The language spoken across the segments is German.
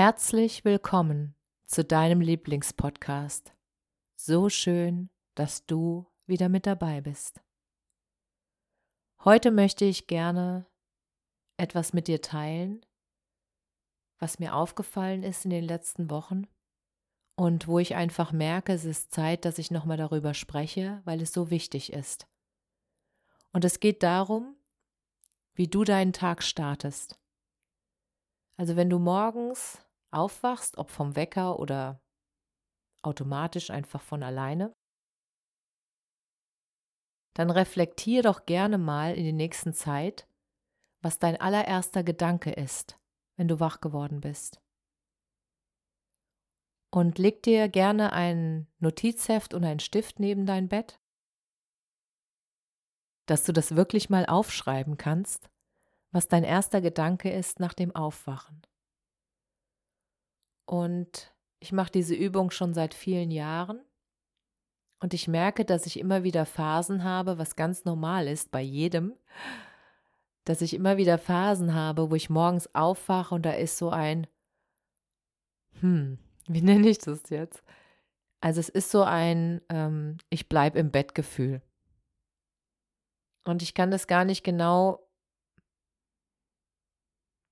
Herzlich willkommen zu deinem Lieblingspodcast. So schön, dass du wieder mit dabei bist. Heute möchte ich gerne etwas mit dir teilen, was mir aufgefallen ist in den letzten Wochen und wo ich einfach merke, es ist Zeit, dass ich nochmal darüber spreche, weil es so wichtig ist. Und es geht darum, wie du deinen Tag startest. Also wenn du morgens aufwachst, ob vom Wecker oder automatisch einfach von alleine, dann reflektier doch gerne mal in der nächsten Zeit, was dein allererster Gedanke ist, wenn du wach geworden bist. Und leg dir gerne ein Notizheft und einen Stift neben dein Bett, dass du das wirklich mal aufschreiben kannst, was dein erster Gedanke ist nach dem Aufwachen. Und ich mache diese Übung schon seit vielen Jahren und ich merke, dass ich immer wieder Phasen habe, was ganz normal ist bei jedem, dass ich immer wieder Phasen habe, wo ich morgens aufwache und da ist so ein, hm, wie nenne ich das jetzt? Also es ist so ein, ähm, ich bleibe im Bett Gefühl. Und ich kann das gar nicht genau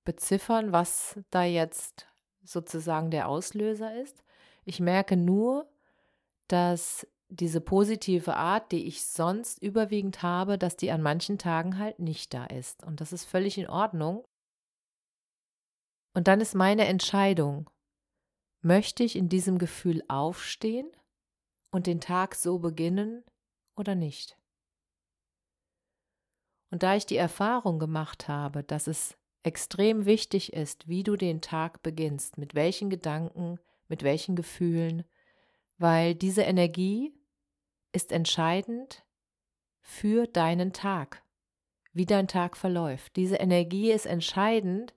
beziffern, was da jetzt sozusagen der Auslöser ist. Ich merke nur, dass diese positive Art, die ich sonst überwiegend habe, dass die an manchen Tagen halt nicht da ist. Und das ist völlig in Ordnung. Und dann ist meine Entscheidung, möchte ich in diesem Gefühl aufstehen und den Tag so beginnen oder nicht? Und da ich die Erfahrung gemacht habe, dass es extrem wichtig ist, wie du den Tag beginnst, mit welchen Gedanken, mit welchen Gefühlen, weil diese Energie ist entscheidend für deinen Tag, wie dein Tag verläuft. Diese Energie ist entscheidend,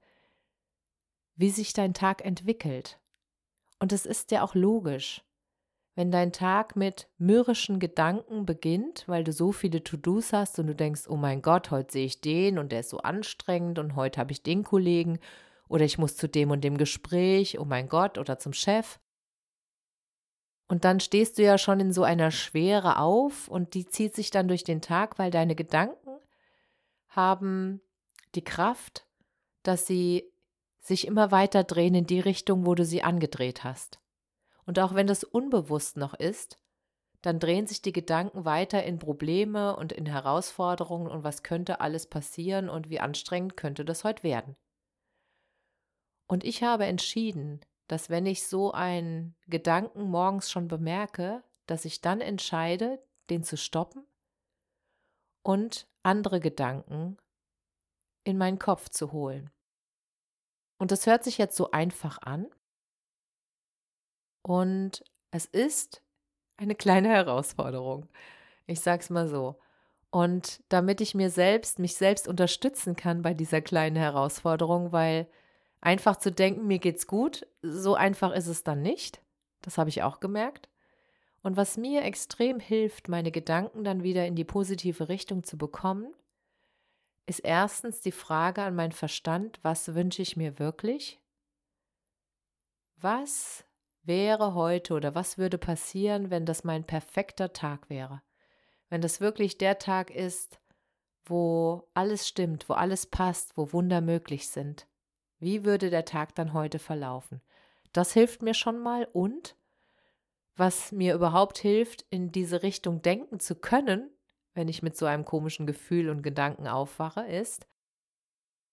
wie sich dein Tag entwickelt. Und es ist ja auch logisch, wenn dein Tag mit mürrischen Gedanken beginnt, weil du so viele To-Dos hast und du denkst, oh mein Gott, heute sehe ich den und der ist so anstrengend und heute habe ich den Kollegen oder ich muss zu dem und dem Gespräch, oh mein Gott, oder zum Chef. Und dann stehst du ja schon in so einer Schwere auf und die zieht sich dann durch den Tag, weil deine Gedanken haben die Kraft, dass sie sich immer weiter drehen in die Richtung, wo du sie angedreht hast. Und auch wenn das unbewusst noch ist, dann drehen sich die Gedanken weiter in Probleme und in Herausforderungen und was könnte alles passieren und wie anstrengend könnte das heute werden. Und ich habe entschieden, dass wenn ich so einen Gedanken morgens schon bemerke, dass ich dann entscheide, den zu stoppen und andere Gedanken in meinen Kopf zu holen. Und das hört sich jetzt so einfach an, und es ist eine kleine Herausforderung. Ich sag's mal so. Und damit ich mir selbst, mich selbst unterstützen kann bei dieser kleinen Herausforderung, weil einfach zu denken, mir geht's gut, so einfach ist es dann nicht. Das habe ich auch gemerkt. Und was mir extrem hilft, meine Gedanken dann wieder in die positive Richtung zu bekommen, ist erstens die Frage an meinen Verstand, was wünsche ich mir wirklich? Was wäre heute oder was würde passieren, wenn das mein perfekter Tag wäre? Wenn das wirklich der Tag ist, wo alles stimmt, wo alles passt, wo Wunder möglich sind. Wie würde der Tag dann heute verlaufen? Das hilft mir schon mal und was mir überhaupt hilft, in diese Richtung denken zu können, wenn ich mit so einem komischen Gefühl und Gedanken aufwache, ist,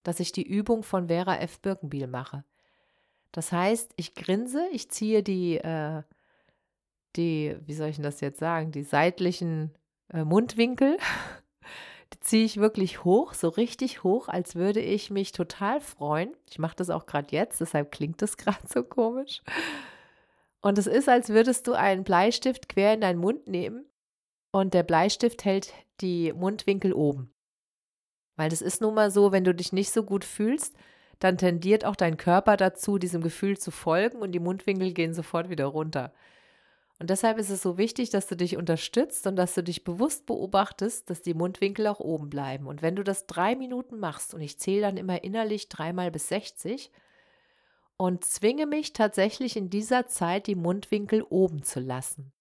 dass ich die Übung von Vera F. Birkenbiel mache. Das heißt, ich grinse, ich ziehe die, äh, die, wie soll ich denn das jetzt sagen, die seitlichen äh, Mundwinkel, die ziehe ich wirklich hoch, so richtig hoch, als würde ich mich total freuen. Ich mache das auch gerade jetzt, deshalb klingt das gerade so komisch. Und es ist, als würdest du einen Bleistift quer in deinen Mund nehmen und der Bleistift hält die Mundwinkel oben. Weil das ist nun mal so, wenn du dich nicht so gut fühlst, dann tendiert auch dein Körper dazu, diesem Gefühl zu folgen und die Mundwinkel gehen sofort wieder runter. Und deshalb ist es so wichtig, dass du dich unterstützt und dass du dich bewusst beobachtest, dass die Mundwinkel auch oben bleiben. Und wenn du das drei Minuten machst, und ich zähle dann immer innerlich dreimal bis 60 und zwinge mich tatsächlich in dieser Zeit, die Mundwinkel oben zu lassen.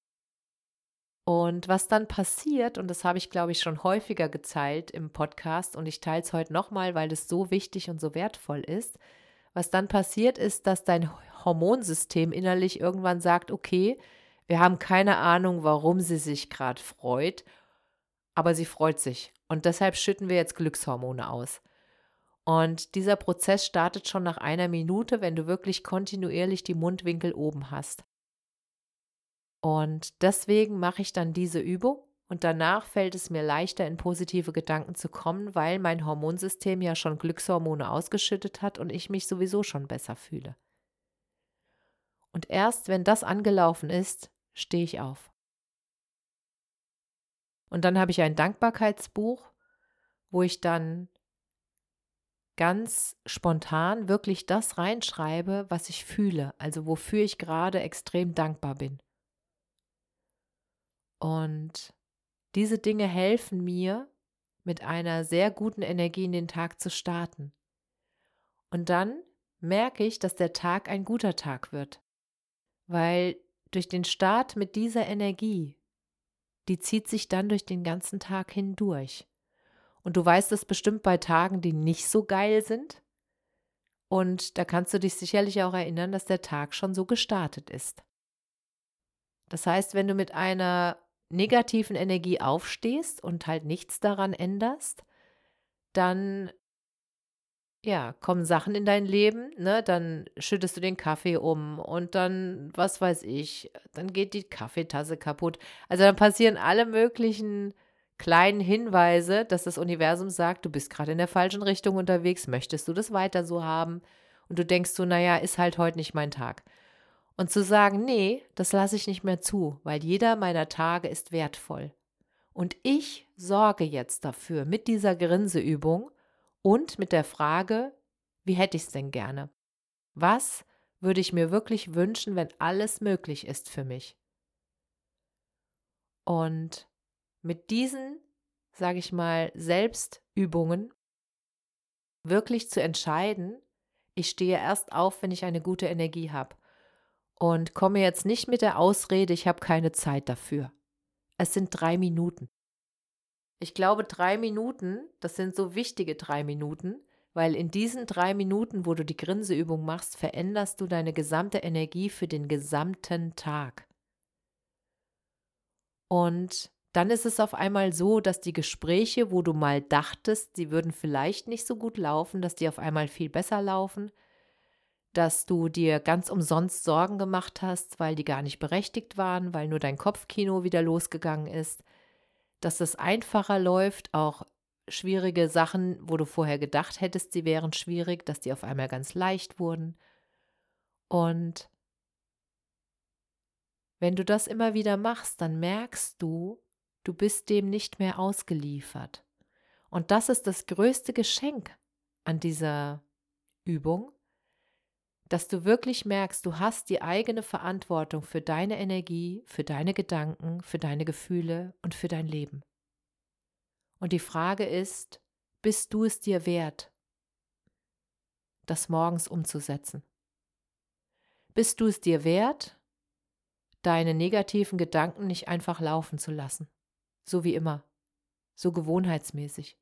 Und was dann passiert, und das habe ich, glaube ich, schon häufiger geteilt im Podcast, und ich teile es heute nochmal, weil es so wichtig und so wertvoll ist, was dann passiert ist, dass dein Hormonsystem innerlich irgendwann sagt, okay, wir haben keine Ahnung, warum sie sich gerade freut, aber sie freut sich. Und deshalb schütten wir jetzt Glückshormone aus. Und dieser Prozess startet schon nach einer Minute, wenn du wirklich kontinuierlich die Mundwinkel oben hast. Und deswegen mache ich dann diese Übung und danach fällt es mir leichter, in positive Gedanken zu kommen, weil mein Hormonsystem ja schon Glückshormone ausgeschüttet hat und ich mich sowieso schon besser fühle. Und erst wenn das angelaufen ist, stehe ich auf. Und dann habe ich ein Dankbarkeitsbuch, wo ich dann ganz spontan wirklich das reinschreibe, was ich fühle, also wofür ich gerade extrem dankbar bin. Und diese Dinge helfen mir, mit einer sehr guten Energie in den Tag zu starten. Und dann merke ich, dass der Tag ein guter Tag wird, weil durch den Start mit dieser Energie, die zieht sich dann durch den ganzen Tag hindurch. Und du weißt es bestimmt bei Tagen, die nicht so geil sind. Und da kannst du dich sicherlich auch erinnern, dass der Tag schon so gestartet ist. Das heißt, wenn du mit einer negativen Energie aufstehst und halt nichts daran änderst, dann ja, kommen Sachen in dein Leben, ne? Dann schüttest du den Kaffee um und dann, was weiß ich, dann geht die Kaffeetasse kaputt. Also dann passieren alle möglichen kleinen Hinweise, dass das Universum sagt, du bist gerade in der falschen Richtung unterwegs, möchtest du das weiter so haben? Und du denkst so, naja, ist halt heute nicht mein Tag. Und zu sagen, nee, das lasse ich nicht mehr zu, weil jeder meiner Tage ist wertvoll. Und ich sorge jetzt dafür mit dieser Grinseübung, und mit der Frage, wie hätte ich es denn gerne? Was würde ich mir wirklich wünschen, wenn alles möglich ist für mich? Und mit diesen, sage ich mal, Selbstübungen wirklich zu entscheiden, ich stehe erst auf, wenn ich eine gute Energie habe und komme jetzt nicht mit der Ausrede, ich habe keine Zeit dafür. Es sind drei Minuten. Ich glaube, drei Minuten, das sind so wichtige drei Minuten, weil in diesen drei Minuten, wo du die Grinseübung machst, veränderst du deine gesamte Energie für den gesamten Tag. Und dann ist es auf einmal so, dass die Gespräche, wo du mal dachtest, sie würden vielleicht nicht so gut laufen, dass die auf einmal viel besser laufen, dass du dir ganz umsonst Sorgen gemacht hast, weil die gar nicht berechtigt waren, weil nur dein Kopfkino wieder losgegangen ist, dass es einfacher läuft, auch schwierige Sachen, wo du vorher gedacht hättest, sie wären schwierig, dass die auf einmal ganz leicht wurden. Und wenn du das immer wieder machst, dann merkst du, du bist dem nicht mehr ausgeliefert. Und das ist das größte Geschenk an dieser Übung, dass du wirklich merkst, du hast die eigene Verantwortung für deine Energie, für deine Gedanken, für deine Gefühle und für dein Leben. Und die Frage ist, bist du es dir wert, das morgens umzusetzen? Bist du es dir wert, deine negativen Gedanken nicht einfach laufen zu lassen, so wie immer, so gewohnheitsmäßig?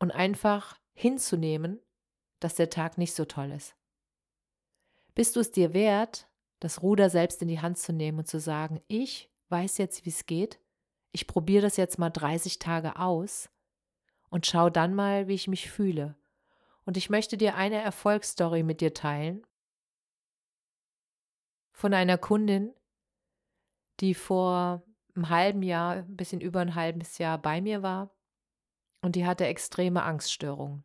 Und einfach hinzunehmen, dass der Tag nicht so toll ist? Bist du es dir wert, das Ruder selbst in die Hand zu nehmen und zu sagen, ich weiß jetzt, wie es geht, ich probiere das jetzt mal 30 Tage aus und schau dann mal, wie ich mich fühle. Und ich möchte dir eine Erfolgsstory mit dir teilen von einer Kundin, die vor einem halben Jahr, ein bisschen über ein halbes Jahr bei mir war und die hatte extreme Angststörungen.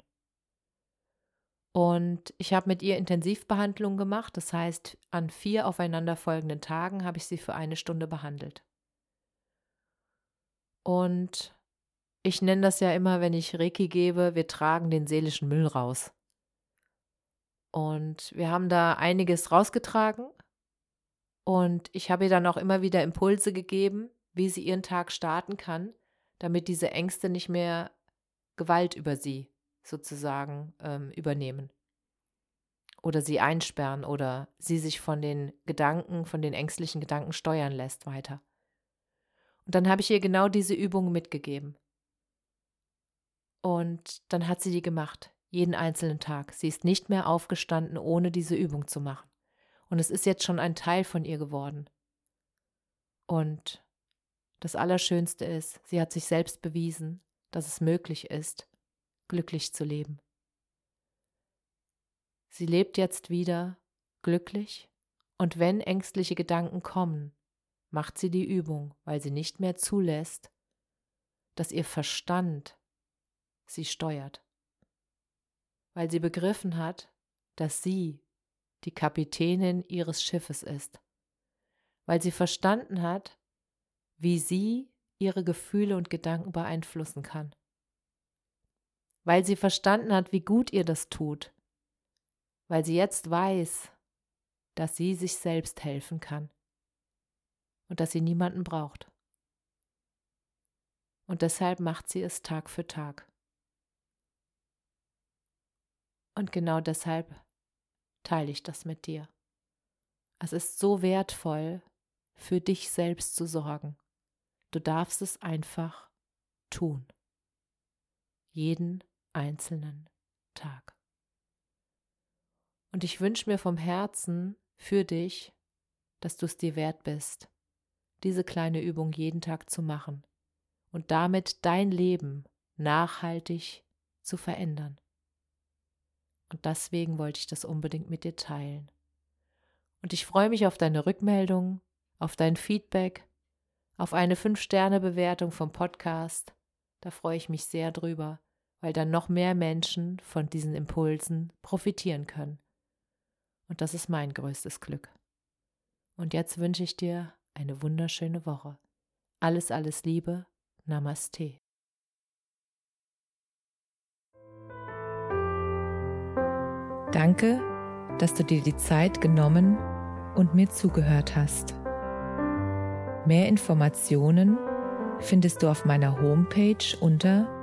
Und ich habe mit ihr Intensivbehandlung gemacht, das heißt, an vier aufeinanderfolgenden Tagen habe ich sie für eine Stunde behandelt. Und ich nenne das ja immer, wenn ich Reiki gebe, wir tragen den seelischen Müll raus. Und wir haben da einiges rausgetragen. Und ich habe ihr dann auch immer wieder Impulse gegeben, wie sie ihren Tag starten kann, damit diese Ängste nicht mehr Gewalt über sie sozusagen ähm, übernehmen. Oder sie einsperren oder sie sich von den Gedanken, von den ängstlichen Gedanken steuern lässt weiter. Und dann habe ich ihr genau diese Übungen mitgegeben. Und dann hat sie die gemacht, jeden einzelnen Tag. Sie ist nicht mehr aufgestanden, ohne diese Übung zu machen. Und es ist jetzt schon ein Teil von ihr geworden. Und das Allerschönste ist, sie hat sich selbst bewiesen, dass es möglich ist, glücklich zu leben. Sie lebt jetzt wieder glücklich und wenn ängstliche Gedanken kommen, macht sie die Übung, weil sie nicht mehr zulässt, dass ihr Verstand sie steuert, weil sie begriffen hat, dass sie die Kapitänin ihres Schiffes ist, weil sie verstanden hat, wie sie ihre Gefühle und Gedanken beeinflussen kann, weil sie verstanden hat, wie gut ihr das tut, weil sie jetzt weiß, dass sie sich selbst helfen kann und dass sie niemanden braucht. Und deshalb macht sie es Tag für Tag. Und genau deshalb teile ich das mit dir. Es ist so wertvoll, für dich selbst zu sorgen. Du darfst es einfach tun. Jeden einzelnen Tag. Und ich wünsche mir vom Herzen für dich, dass du es dir wert bist, diese kleine Übung jeden Tag zu machen und damit dein Leben nachhaltig zu verändern. Und deswegen wollte ich das unbedingt mit dir teilen. Und ich freue mich auf deine Rückmeldung, auf dein Feedback, auf eine 5-Sterne-Bewertung vom Podcast. Da freue ich mich sehr drüber, weil dann noch mehr Menschen von diesen Impulsen profitieren können. Und das ist mein größtes Glück. Und jetzt wünsche ich dir eine wunderschöne Woche. Alles, alles Liebe. Namaste. Danke, dass du dir die Zeit genommen und mir zugehört hast. Mehr Informationen findest du auf meiner Homepage unter